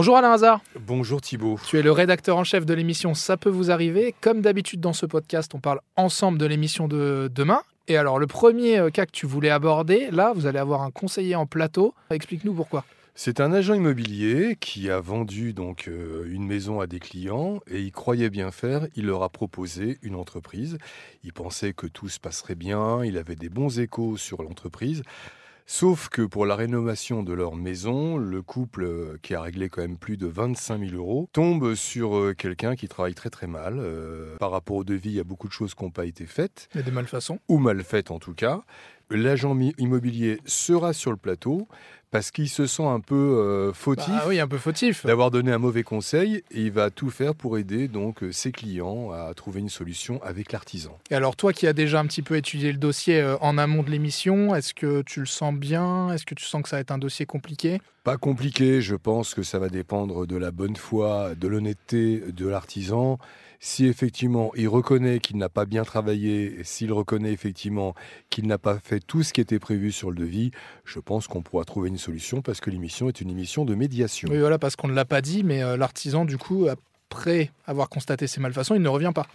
Bonjour Alain Hazard. Bonjour Thibault. Tu es le rédacteur en chef de l'émission Ça peut vous arriver. Comme d'habitude dans ce podcast, on parle ensemble de l'émission de demain. Et alors, le premier euh, cas que tu voulais aborder, là, vous allez avoir un conseiller en plateau. Explique-nous pourquoi. C'est un agent immobilier qui a vendu donc euh, une maison à des clients et il croyait bien faire. Il leur a proposé une entreprise. Il pensait que tout se passerait bien. Il avait des bons échos sur l'entreprise. Sauf que pour la rénovation de leur maison, le couple, euh, qui a réglé quand même plus de 25 000 euros, tombe sur euh, quelqu'un qui travaille très très mal. Euh, par rapport au devis, il y a beaucoup de choses qui n'ont pas été faites. Il y a des malfaçons. Ou mal faites en tout cas. L'agent immobilier sera sur le plateau parce qu'il se sent un peu euh, fautif. Ah oui, un peu fautif. D'avoir donné un mauvais conseil et il va tout faire pour aider donc euh, ses clients à trouver une solution avec l'artisan. Et alors toi qui as déjà un petit peu étudié le dossier euh, en amont de l'émission, est-ce que tu le sens bien? Est-ce que tu sens que ça va être un dossier compliqué? Pas compliqué, je pense que ça va dépendre de la bonne foi, de l'honnêteté de l'artisan si effectivement il reconnaît qu'il n'a pas bien travaillé, s'il reconnaît effectivement qu'il n'a pas fait tout ce qui était prévu sur le devis, je pense qu'on pourra trouver une solution parce que l'émission est une émission de médiation. Oui, voilà, parce qu'on ne l'a pas dit, mais euh, l'artisan, du coup, après avoir constaté ses malfaçons, il ne revient pas.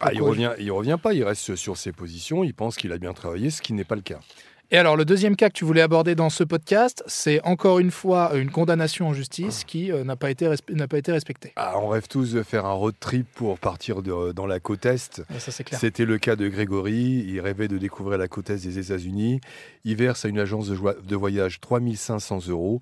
Ah, il revient, il revient pas, il reste sur ses positions, il pense qu'il a bien travaillé, ce qui n'est pas le cas. Et alors, le deuxième cas que tu voulais aborder dans ce podcast, c'est encore une fois une condamnation en justice qui euh, n'a pas, été n'a pas été respectée. Ah, on rêve tous de faire un road trip pour partir de, dans la côte Est. C'était le cas de Grégory. Il rêvait de découvrir la côte Est des États-Unis. Il verse à une agence de, de voyage 3500 euros.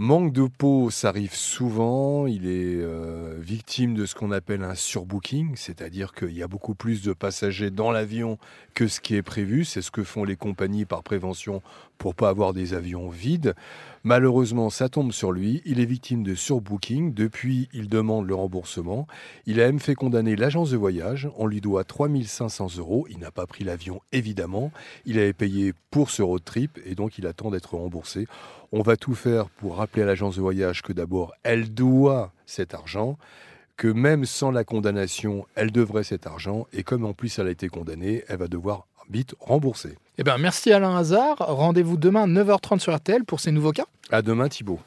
Manque de peau, ça arrive souvent. Il est euh, victime de ce qu'on appelle un surbooking, c'est-à-dire qu'il y a beaucoup plus de passagers dans l'avion que ce qui est prévu. C'est ce que font les compagnies par prévention pour pas avoir des avions vides. Malheureusement, ça tombe sur lui. Il est victime de surbooking. Depuis, il demande le remboursement. Il a même fait condamner l'agence de voyage. On lui doit 3500 euros. Il n'a pas pris l'avion, évidemment. Il avait payé pour ce road trip et donc il attend d'être remboursé. On va tout faire pour rappeler à l'agence de voyage que d'abord, elle doit cet argent, que même sans la condamnation, elle devrait cet argent, et comme en plus elle a été condamnée, elle va devoir vite rembourser. Eh bien, merci Alain Hazard. Rendez-vous demain 9h30 sur RTL pour ces nouveaux cas. À demain Thibault.